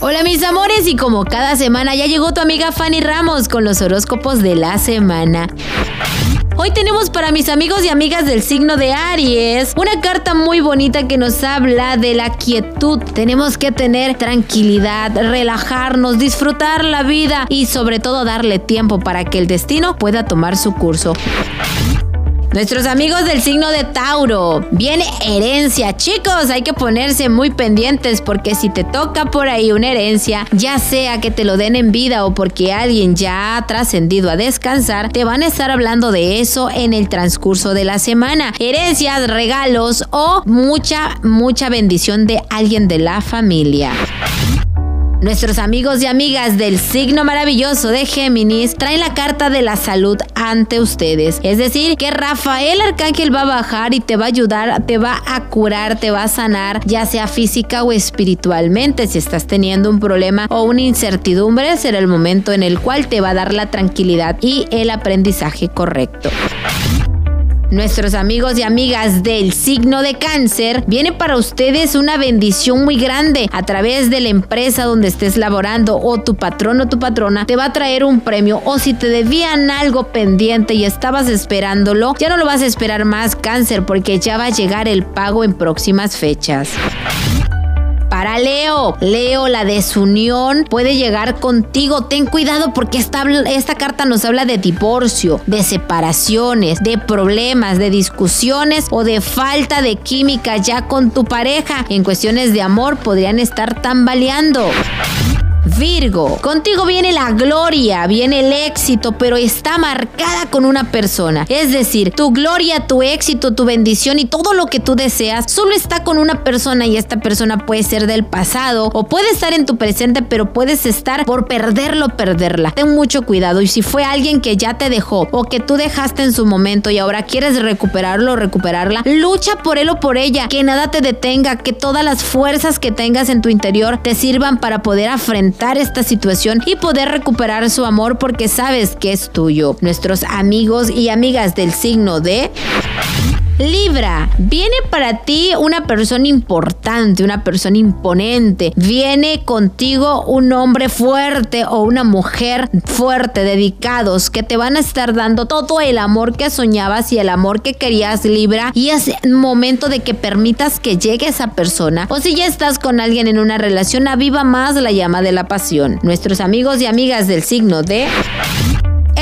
Hola mis amores y como cada semana ya llegó tu amiga Fanny Ramos con los horóscopos de la semana. Hoy tenemos para mis amigos y amigas del signo de Aries una carta muy bonita que nos habla de la quietud. Tenemos que tener tranquilidad, relajarnos, disfrutar la vida y sobre todo darle tiempo para que el destino pueda tomar su curso. Nuestros amigos del signo de Tauro. Viene herencia. Chicos, hay que ponerse muy pendientes porque si te toca por ahí una herencia, ya sea que te lo den en vida o porque alguien ya ha trascendido a descansar, te van a estar hablando de eso en el transcurso de la semana. Herencias, regalos o mucha, mucha bendición de alguien de la familia. Nuestros amigos y amigas del signo maravilloso de Géminis traen la carta de la salud ante ustedes. Es decir, que Rafael Arcángel va a bajar y te va a ayudar, te va a curar, te va a sanar, ya sea física o espiritualmente. Si estás teniendo un problema o una incertidumbre, será el momento en el cual te va a dar la tranquilidad y el aprendizaje correcto. Nuestros amigos y amigas del signo de cáncer, viene para ustedes una bendición muy grande a través de la empresa donde estés laborando o tu patrón o tu patrona te va a traer un premio o si te debían algo pendiente y estabas esperándolo, ya no lo vas a esperar más cáncer porque ya va a llegar el pago en próximas fechas. Para Leo, Leo, la desunión puede llegar contigo. Ten cuidado porque esta, esta carta nos habla de divorcio, de separaciones, de problemas, de discusiones o de falta de química ya con tu pareja. En cuestiones de amor podrían estar tambaleando. Virgo, contigo viene la gloria, viene el éxito, pero está marcada con una persona. Es decir, tu gloria, tu éxito, tu bendición y todo lo que tú deseas solo está con una persona y esta persona puede ser del pasado o puede estar en tu presente, pero puedes estar por perderlo, perderla. Ten mucho cuidado y si fue alguien que ya te dejó o que tú dejaste en su momento y ahora quieres recuperarlo o recuperarla, lucha por él o por ella, que nada te detenga, que todas las fuerzas que tengas en tu interior te sirvan para poder afrontar esta situación y poder recuperar su amor porque sabes que es tuyo. Nuestros amigos y amigas del signo de... Libra, viene para ti una persona importante, una persona imponente. Viene contigo un hombre fuerte o una mujer fuerte, dedicados, que te van a estar dando todo el amor que soñabas y el amor que querías, Libra. Y es momento de que permitas que llegue esa persona. O si ya estás con alguien en una relación, aviva más la llama de la pasión. Nuestros amigos y amigas del signo de...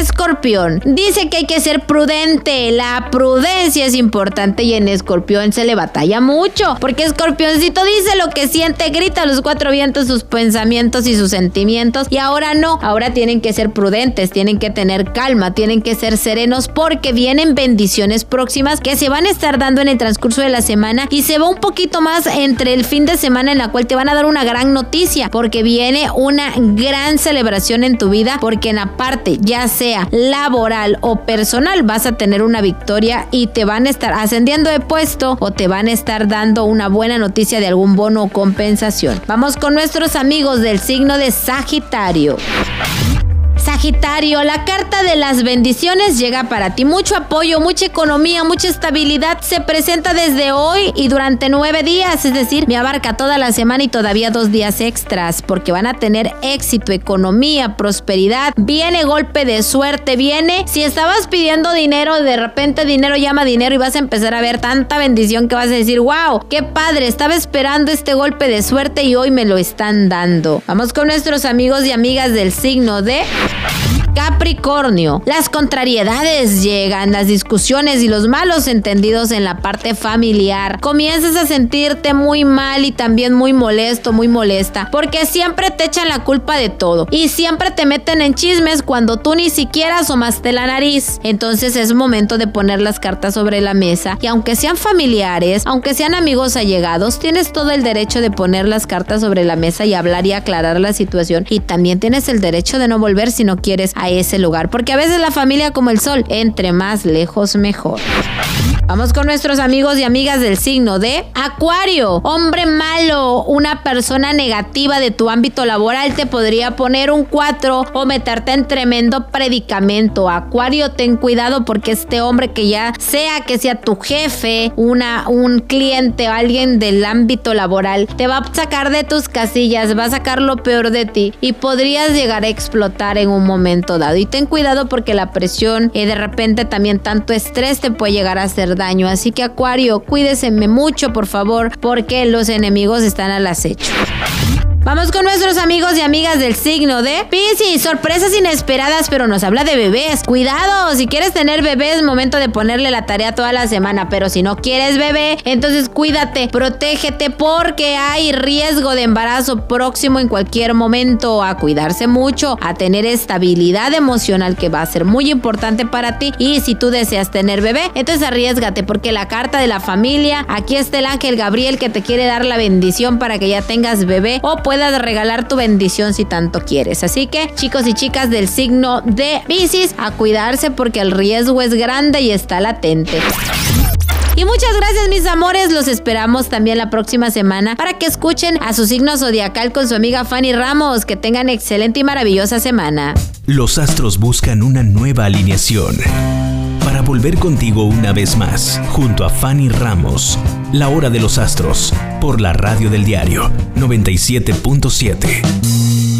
Escorpión. Dice que hay que ser prudente. La prudencia es importante y en Escorpión se le batalla mucho. Porque Escorpioncito dice lo que siente, grita a los cuatro vientos sus pensamientos y sus sentimientos. Y ahora no. Ahora tienen que ser prudentes, tienen que tener calma, tienen que ser serenos porque vienen bendiciones próximas que se van a estar dando en el transcurso de la semana. Y se va un poquito más entre el fin de semana en la cual te van a dar una gran noticia. Porque viene una gran celebración en tu vida. Porque en aparte, ya laboral o personal, vas a tener una victoria y te van a estar ascendiendo de puesto o te van a estar dando una buena noticia de algún bono o compensación. Vamos con nuestros amigos del signo de Sagitario. Sagitario, la carta de las bendiciones llega para ti. Mucho apoyo, mucha economía, mucha estabilidad se presenta desde hoy y durante nueve días. Es decir, me abarca toda la semana y todavía dos días extras porque van a tener éxito, economía, prosperidad. Viene golpe de suerte, viene. Si estabas pidiendo dinero, de repente dinero llama dinero y vas a empezar a ver tanta bendición que vas a decir, wow, qué padre, estaba esperando este golpe de suerte y hoy me lo están dando. Vamos con nuestros amigos y amigas del signo de... Capricornio, las contrariedades llegan, las discusiones y los malos entendidos en la parte familiar. Comienzas a sentirte muy mal y también muy molesto, muy molesta, porque siempre te echan la culpa de todo y siempre te meten en chismes cuando tú ni siquiera asomaste la nariz. Entonces es momento de poner las cartas sobre la mesa y aunque sean familiares, aunque sean amigos allegados, tienes todo el derecho de poner las cartas sobre la mesa y hablar y aclarar la situación y también tienes el derecho de no volver si no quieres a ese lugar, porque a veces la familia como el sol, entre más lejos mejor. Vamos con nuestros amigos y amigas del signo de Acuario. Hombre malo, una persona negativa de tu ámbito laboral te podría poner un 4 o meterte en tremendo predicamento. Acuario, ten cuidado porque este hombre que ya sea que sea tu jefe, una, un cliente o alguien del ámbito laboral, te va a sacar de tus casillas, va a sacar lo peor de ti y podrías llegar a explotar en un momento dado. Y ten cuidado porque la presión y de repente también tanto estrés te puede llegar a hacer Así que Acuario, cuídeseme mucho, por favor, porque los enemigos están al acecho. Vamos con nuestros amigos y amigas del signo de Pisces. Sorpresas inesperadas, pero nos habla de bebés. Cuidado, si quieres tener bebé es momento de ponerle la tarea toda la semana, pero si no quieres bebé, entonces cuídate, protégete porque hay riesgo de embarazo próximo en cualquier momento. A cuidarse mucho, a tener estabilidad emocional que va a ser muy importante para ti. Y si tú deseas tener bebé, entonces arriesgate porque la carta de la familia, aquí está el ángel Gabriel que te quiere dar la bendición para que ya tengas bebé o puedas regalar tu bendición si tanto quieres. Así que, chicos y chicas del signo de Pisces, a cuidarse porque el riesgo es grande y está latente. Y muchas gracias mis amores, los esperamos también la próxima semana para que escuchen a su signo zodiacal con su amiga Fanny Ramos. Que tengan excelente y maravillosa semana. Los astros buscan una nueva alineación para volver contigo una vez más, junto a Fanny Ramos. La hora de los astros, por la radio del diario 97.7.